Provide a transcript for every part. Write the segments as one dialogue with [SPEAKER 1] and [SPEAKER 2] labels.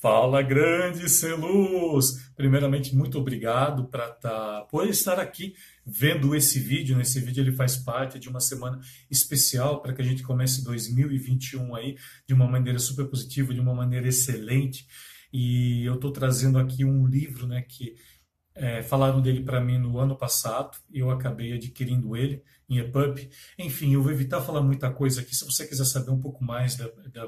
[SPEAKER 1] Fala, grande Celuz! Primeiramente, muito obrigado pra tá, por estar aqui vendo esse vídeo. Nesse vídeo ele faz parte de uma semana especial para que a gente comece 2021 aí de uma maneira super positiva, de uma maneira excelente. E eu estou trazendo aqui um livro né, que é, falaram dele para mim no ano passado eu acabei adquirindo ele em EPUB. Enfim, eu vou evitar falar muita coisa aqui. Se você quiser saber um pouco mais da, da,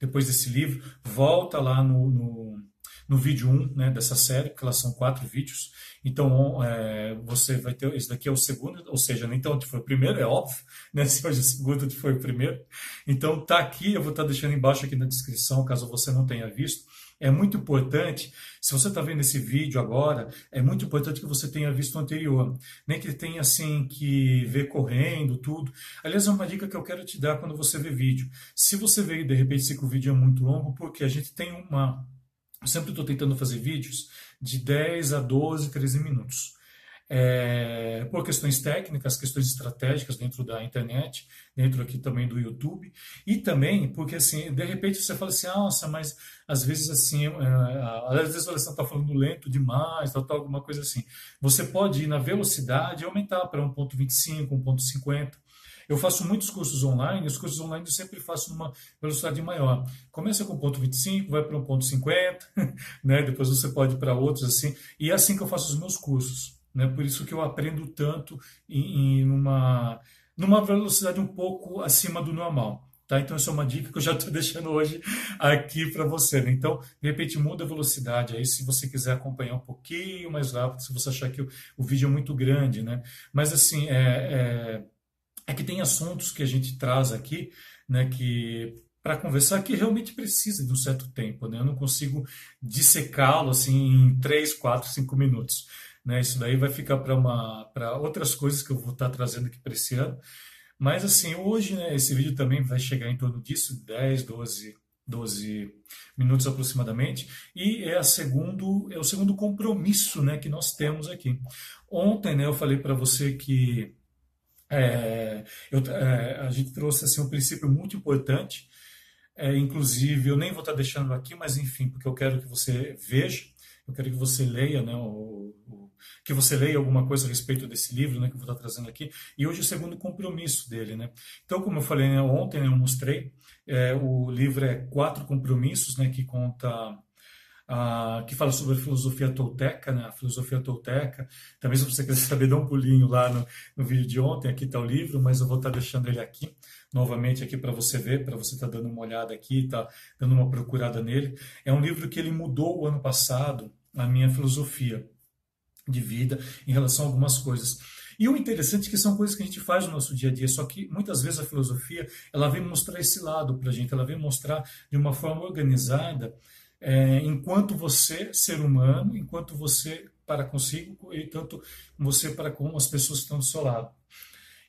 [SPEAKER 1] depois desse livro, volta lá no, no, no vídeo 1 né, dessa série, porque elas são quatro vídeos. Então, é, você vai ter. Esse daqui é o segundo, ou seja, nem tanto foi o primeiro, é óbvio, né? Se hoje é o segundo, foi o primeiro. Então, tá aqui, eu vou estar tá deixando embaixo aqui na descrição, caso você não tenha visto. É muito importante, se você está vendo esse vídeo agora, é muito importante que você tenha visto o anterior. Nem que tenha assim que ver correndo, tudo. Aliás, é uma dica que eu quero te dar quando você vê vídeo. Se você veio de repente se o vídeo é muito longo, porque a gente tem uma. Eu sempre estou tentando fazer vídeos de 10 a 12, 13 minutos é, por questões técnicas, questões estratégicas dentro da internet, dentro aqui também do YouTube, e também porque, assim, de repente você fala assim, nossa, mas às vezes assim, é, às vezes você está falando lento demais, tal, tal, alguma coisa assim. Você pode ir na velocidade e aumentar para 1.25, 1.50, eu faço muitos cursos online, os cursos online eu sempre faço numa velocidade maior. Começa com 1.25, vai para 1.50, né? depois você pode ir para outros assim, e é assim que eu faço os meus cursos. Né? Por isso que eu aprendo tanto em, em uma, numa velocidade um pouco acima do normal. Tá? Então, essa é uma dica que eu já estou deixando hoje aqui para você. Né? Então, de repente, muda a velocidade aí se você quiser acompanhar um pouquinho mais rápido, se você achar que o, o vídeo é muito grande. Né? Mas, assim, é, é, é, que tem assuntos que a gente traz aqui né, que para conversar que realmente precisa de um certo tempo. Né? Eu não consigo dissecá-lo assim, em 3, 4, 5 minutos. Né? Isso daí vai ficar para outras coisas que eu vou estar trazendo aqui para esse ano. Mas assim, hoje né, esse vídeo também vai chegar em torno disso, 10, 12, 12 minutos aproximadamente, e é, a segundo, é o segundo compromisso né, que nós temos aqui. Ontem né, eu falei para você que é, eu, é, a gente trouxe assim, um princípio muito importante, é, inclusive eu nem vou estar deixando aqui, mas enfim, porque eu quero que você veja, eu quero que você leia né, o, o que você leia alguma coisa a respeito desse livro, né, que eu vou estar trazendo aqui. E hoje é o segundo compromisso dele, né? Então, como eu falei né, ontem, né, eu mostrei, é, o livro é Quatro Compromissos, né, que conta que fala sobre a filosofia tolteca, né? a filosofia tolteca. Também, se você quiser saber, dá um pulinho lá no, no vídeo de ontem, aqui está o livro, mas eu vou estar deixando ele aqui, novamente aqui para você ver, para você estar dando uma olhada aqui, tá dando uma procurada nele. É um livro que ele mudou o ano passado a minha filosofia de vida em relação a algumas coisas. E o interessante é que são coisas que a gente faz no nosso dia a dia, só que muitas vezes a filosofia ela vem mostrar esse lado para a gente, ela vem mostrar de uma forma organizada, é, enquanto você, ser humano, enquanto você para consigo e tanto você para com as pessoas que estão do seu lado.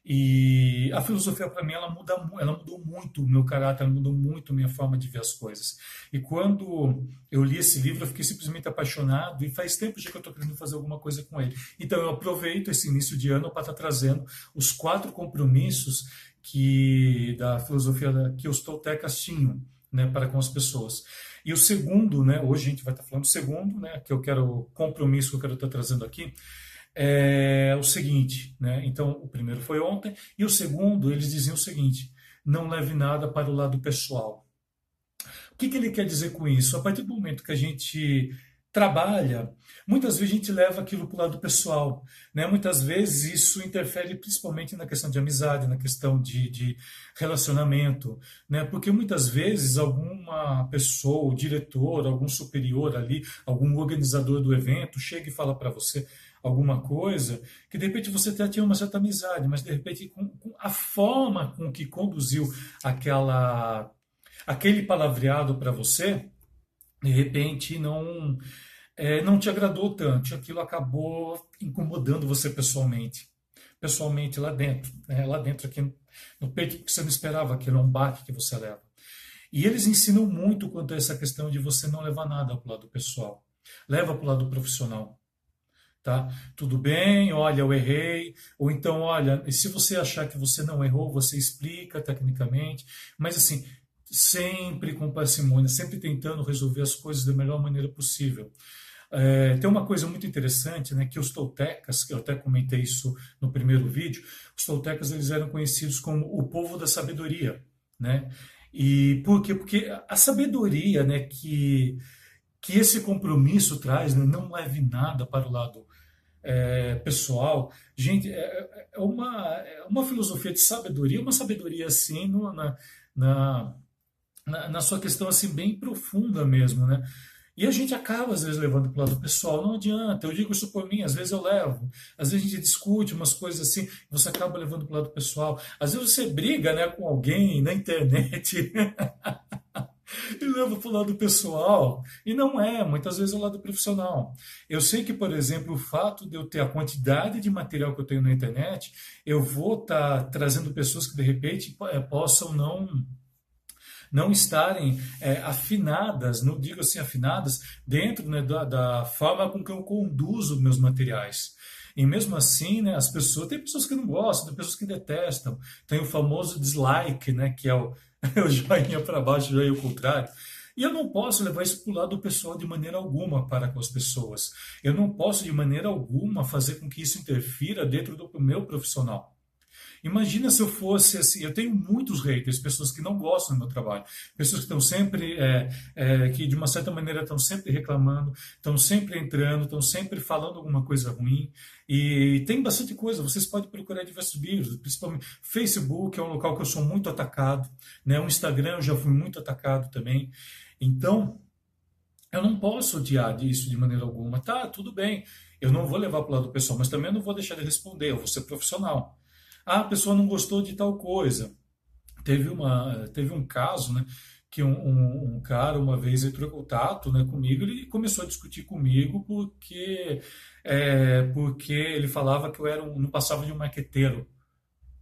[SPEAKER 1] E a filosofia para mim ela muda, ela mudou muito o meu caráter, ela mudou muito a minha forma de ver as coisas. E quando eu li esse livro, eu fiquei simplesmente apaixonado e faz tempo já que eu estou querendo fazer alguma coisa com ele. Então eu aproveito esse início de ano para estar tá trazendo os quatro compromissos que da filosofia que os toltecas tinham, né, para com as pessoas. E o segundo, né, hoje a gente vai estar tá falando do segundo, né, que eu quero compromisso que eu quero estar tá trazendo aqui é o seguinte, né? Então, o primeiro foi ontem, e o segundo, eles diziam o seguinte: não leve nada para o lado pessoal. O que, que ele quer dizer com isso? A partir do momento que a gente trabalha, muitas vezes a gente leva aquilo para o lado pessoal. Né? Muitas vezes isso interfere principalmente na questão de amizade, na questão de, de relacionamento. Né? Porque muitas vezes alguma pessoa, o diretor, algum superior ali, algum organizador do evento, chega e fala para você: alguma coisa que de repente você até tinha uma certa amizade, mas de repente com, com a forma com que conduziu aquela aquele palavreado para você, de repente não é, não te agradou tanto, aquilo acabou incomodando você pessoalmente, pessoalmente lá dentro, né? lá dentro aqui no peito, porque você não esperava aquilo, é um baque que você leva. E eles ensinam muito quanto a essa questão de você não levar nada para o lado pessoal, leva para o lado profissional tá? Tudo bem, olha, eu errei. Ou então, olha, se você achar que você não errou, você explica tecnicamente. Mas assim, sempre com parcimônia, sempre tentando resolver as coisas da melhor maneira possível. É, tem uma coisa muito interessante, né, que os toltecas, que eu até comentei isso no primeiro vídeo, os toltecas eles eram conhecidos como o povo da sabedoria, né? E por quê? Porque a sabedoria, né, que que esse compromisso traz, né, não leve nada para o lado é, pessoal. Gente, é, é, uma, é uma filosofia de sabedoria, uma sabedoria assim no, na, na, na, sua questão assim bem profunda mesmo, né? E a gente acaba, às vezes, levando para o lado pessoal. Não adianta, eu digo isso por mim, às vezes eu levo. Às vezes a gente discute umas coisas assim, você acaba levando para o lado pessoal. Às vezes você briga né, com alguém na internet. e leva para o lado pessoal. E não é, muitas vezes é o lado profissional. Eu sei que, por exemplo, o fato de eu ter a quantidade de material que eu tenho na internet, eu vou estar tá trazendo pessoas que de repente eh, possam não não estarem é, afinadas, não digo assim afinadas, dentro né, da, da, forma com que eu conduzo meus materiais. E mesmo assim, né, as pessoas, tem pessoas que não gostam, tem pessoas que detestam, tem o famoso dislike, né, que é o, o joinha para baixo, joinha ao contrário. E eu não posso levar isso para o lado pessoal de maneira alguma para com as pessoas. Eu não posso, de maneira alguma, fazer com que isso interfira dentro do meu profissional. Imagina se eu fosse assim, eu tenho muitos haters, pessoas que não gostam do meu trabalho, pessoas que estão sempre, é, é, que de uma certa maneira estão sempre reclamando, estão sempre entrando, estão sempre falando alguma coisa ruim, e tem bastante coisa, vocês podem procurar diversos vídeos, principalmente Facebook é um local que eu sou muito atacado, né? o Instagram eu já fui muito atacado também, então eu não posso odiar disso de maneira alguma, tá, tudo bem, eu não vou levar para o lado pessoal, mas também não vou deixar de responder, eu vou ser profissional. Ah, a pessoa não gostou de tal coisa. Teve, uma, teve um caso, né? que um, um, um, cara uma vez entrou em contato né, comigo ele começou a discutir comigo porque é, porque ele falava que eu era um, não passava de um maqueteiro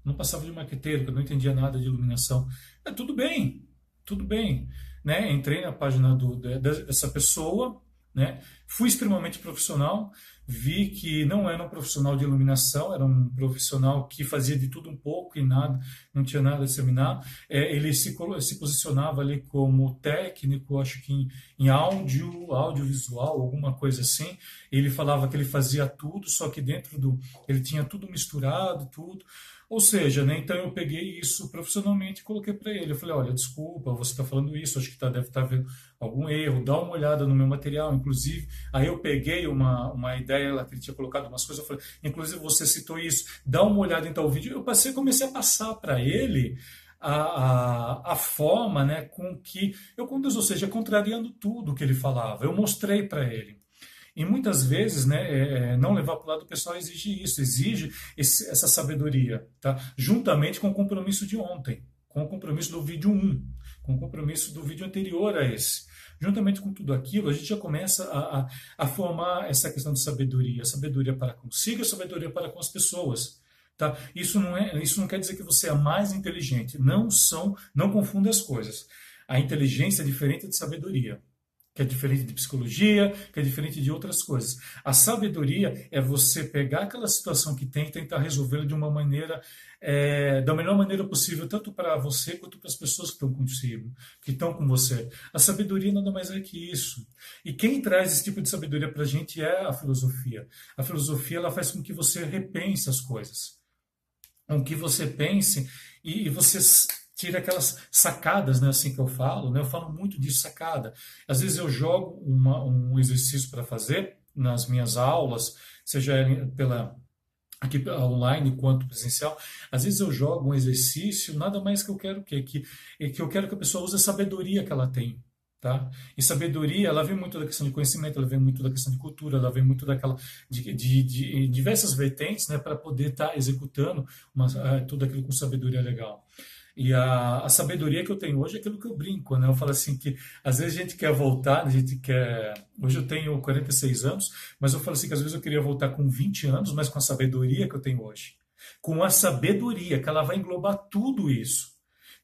[SPEAKER 1] não passava de um maqueteiro que eu não entendia nada de iluminação é, tudo bem tudo bem né entrei na página do, dessa pessoa né fui extremamente profissional vi que não era um profissional de iluminação, era um profissional que fazia de tudo um pouco e nada, não tinha nada a disseminar. É, ele se, se posicionava ali como técnico, acho que em, em áudio, audiovisual, alguma coisa assim. Ele falava que ele fazia tudo, só que dentro do. ele tinha tudo misturado, tudo. Ou seja, né, então eu peguei isso profissionalmente e coloquei para ele. Eu falei: olha, desculpa, você está falando isso, acho que tá, deve estar tá vendo algum erro, dá uma olhada no meu material. Inclusive, aí eu peguei uma, uma ideia que ele tinha colocado umas coisas, eu falei: inclusive você citou isso, dá uma olhada em tal vídeo. Eu passei, comecei a passar para ele. A, a, a, forma né, com que eu conduzo, ou seja, contrariando tudo que ele falava. Eu mostrei para ele. E muitas vezes, né, é, é não levar para o lado pessoal exige isso, exige esse, essa sabedoria, tá? juntamente com o compromisso de ontem, com o compromisso do vídeo 1, com o compromisso do vídeo anterior a esse. Juntamente com tudo aquilo, a gente já começa a, a, a formar essa questão de sabedoria, sabedoria para consigo e sabedoria para com as pessoas. Tá? Isso, não é, isso não quer dizer que você é mais inteligente. Não são, não confunda as coisas. A inteligência é diferente de sabedoria que é diferente de psicologia, que é diferente de outras coisas. A sabedoria é você pegar aquela situação que tem e tentar resolvê-la de uma maneira, é, da melhor maneira possível, tanto para você quanto para as pessoas que estão consigo, que estão com você. A sabedoria nada mais é que isso. E quem traz esse tipo de sabedoria para a gente é a filosofia. A filosofia ela faz com que você repense as coisas, com que você pense e, e você tira aquelas sacadas, né, assim que eu falo, né, eu falo muito de sacada. Às vezes eu jogo uma, um exercício para fazer nas minhas aulas, seja pela aqui online quanto presencial, às vezes eu jogo um exercício, nada mais que eu quero que que, que eu quero que a pessoa use a sabedoria que ela tem. Tá? E sabedoria, ela vem muito da questão de conhecimento, ela vem muito da questão de cultura, ela vem muito daquela de, de, de diversas vertentes, né, para poder estar tá executando uma, tudo aquilo com sabedoria legal. E a, a, sabedoria que eu tenho hoje é aquilo que eu brinco, né? Eu falo assim que às vezes a gente quer voltar, a gente quer. Hoje eu tenho 46 anos, mas eu falo assim que às vezes eu queria voltar com 20 anos, mas com a sabedoria que eu tenho hoje. Com a sabedoria, que ela vai englobar tudo isso.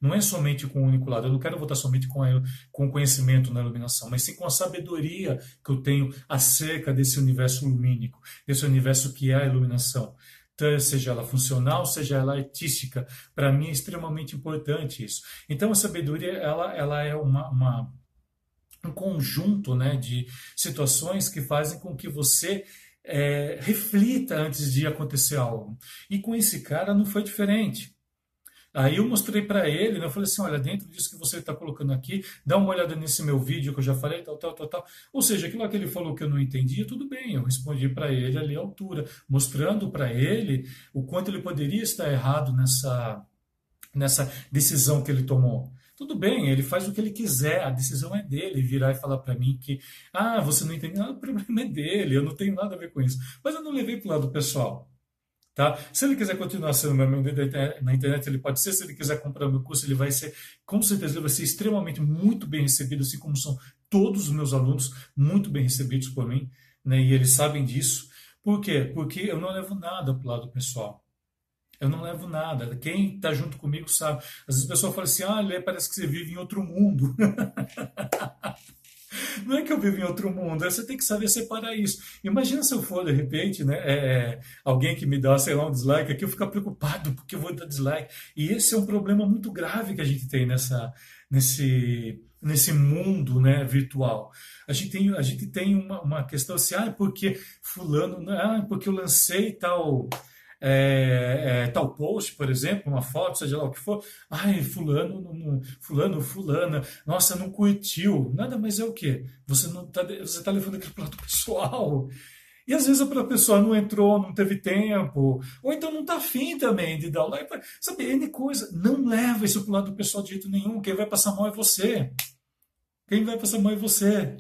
[SPEAKER 1] Não é somente com o único lado. Eu não quero voltar somente com, a, com o conhecimento na iluminação, mas sim com a sabedoria que eu tenho acerca desse universo lumínico, desse universo que é a iluminação seja ela funcional, seja ela artística. Para mim é extremamente importante isso. Então a sabedoria ela, ela é uma, uma um conjunto né, de situações que fazem com que você é, reflita antes de acontecer algo. E com esse cara não foi diferente. Aí eu mostrei para ele, né, eu falei assim, olha, dentro disso que você está colocando aqui, dá uma olhada nesse meu vídeo que eu já falei, tal, tal, tal, tal. Ou seja, aquilo que ele falou que eu não entendia, tudo bem, eu respondi para ele ali à altura, mostrando para ele o quanto ele poderia estar errado nessa, nessa decisão que ele tomou. Tudo bem, ele faz o que ele quiser, a decisão é dele virar e falar para mim que, ah, você não entende nada, o problema é dele, eu não tenho nada a ver com isso. Mas eu não levei para o lado pessoal. Tá? Se ele quiser continuar sendo meu amigo na internet, ele pode ser. Se ele quiser comprar o meu curso, ele vai ser, com certeza, ele vai ser extremamente muito bem recebido, assim como são todos os meus alunos, muito bem recebidos por mim, né? e eles sabem disso. Por quê? Porque eu não levo nada para o lado pessoal. Eu não levo nada. Quem está junto comigo sabe. Às vezes a pessoa fala assim: ah, Lê, parece que você vive em outro mundo. Não é que eu vivo em outro mundo, você tem que saber separar isso. Imagina se eu for, de repente, né, é, é, alguém que me dá, sei lá, um dislike aqui, eu ficar preocupado porque eu vou dar dislike. E esse é um problema muito grave que a gente tem nessa, nesse, nesse mundo né, virtual. A gente tem, a gente tem uma, uma questão assim, ah, porque fulano, ah, porque eu lancei tal é, é, tal post, por exemplo, uma foto, seja lá o que for, ai, fulano, não, fulano, fulana, nossa, não curtiu. Nada mais é o quê? Você não tá, você tá levando aquilo para lado pessoal. E às vezes a pessoa não entrou, não teve tempo, ou então não está afim também de dar like. Sabe, N coisa. Não leva isso para o lado pessoal de jeito nenhum. Quem vai passar mal é você. Quem vai passar mal é você.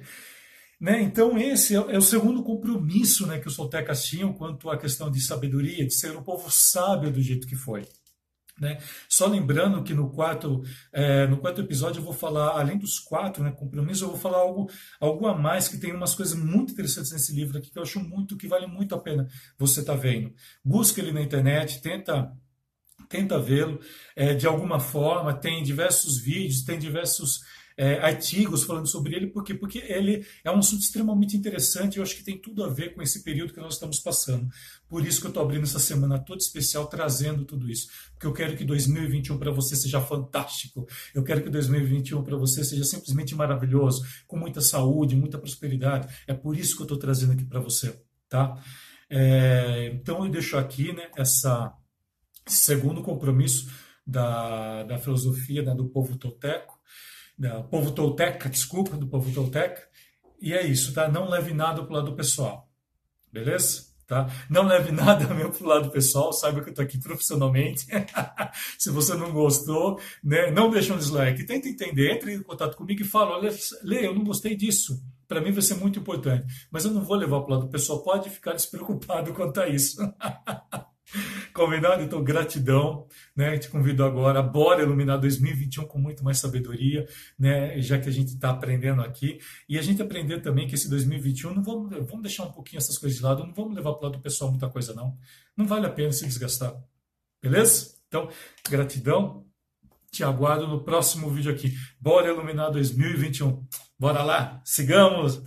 [SPEAKER 1] Né? Então, esse é, é, o segundo compromisso né, que os soltecas tinham quanto à questão de sabedoria, de ser um povo sábio do jeito que foi. Né? Só lembrando que no quarto, é, no quarto episódio eu vou falar, além dos quatro né, compromissos, eu vou falar algo, algo a mais, que tem umas coisas muito interessantes nesse livro aqui, que eu acho muito, que vale muito a pena você estar tá vendo. Busca ele na internet, tenta tenta vê-lo é, de alguma forma, tem diversos vídeos, tem diversos é, artigos falando sobre ele, por quê? Porque ele é um assunto extremamente interessante e eu acho que tem tudo a ver com esse período que nós estamos passando. Por isso que eu estou abrindo essa semana toda especial trazendo tudo isso. Porque eu quero que 2021 para você seja fantástico. Eu quero que 2021 para você seja simplesmente maravilhoso, com muita saúde, muita prosperidade. É por isso que eu estou trazendo aqui para você, tá? É, então eu deixo aqui né, essa, esse segundo compromisso da, da filosofia né, do povo toteco, do povo tolteca, desculpa, do povo tolteca. E é isso, tá? Não leve nada pro lado pessoal. Beleza? Tá? Não leve nada meu pro lado pessoal, saiba que eu tô aqui profissionalmente. Se você não gostou, né, não deixe um dislike. Tenta entender, entre em contato comigo e fala, olha, Lê, eu não gostei disso. Para mim vai ser muito importante. Mas eu não vou levar pro lado pessoal. Pode ficar despreocupado quanto a isso. Combinado? Então, gratidão. Né? Te convido agora, bora iluminar 2021 com muito mais sabedoria, né? já que a gente está aprendendo aqui. E a gente aprender também que esse 2021, não vamos, vamos deixar um pouquinho essas coisas de lado, não vamos levar para o lado pessoal muita coisa, não. Não vale a pena se desgastar. Beleza? Então, gratidão. Te aguardo no próximo vídeo aqui. Bora iluminar 2021. Bora lá, sigamos!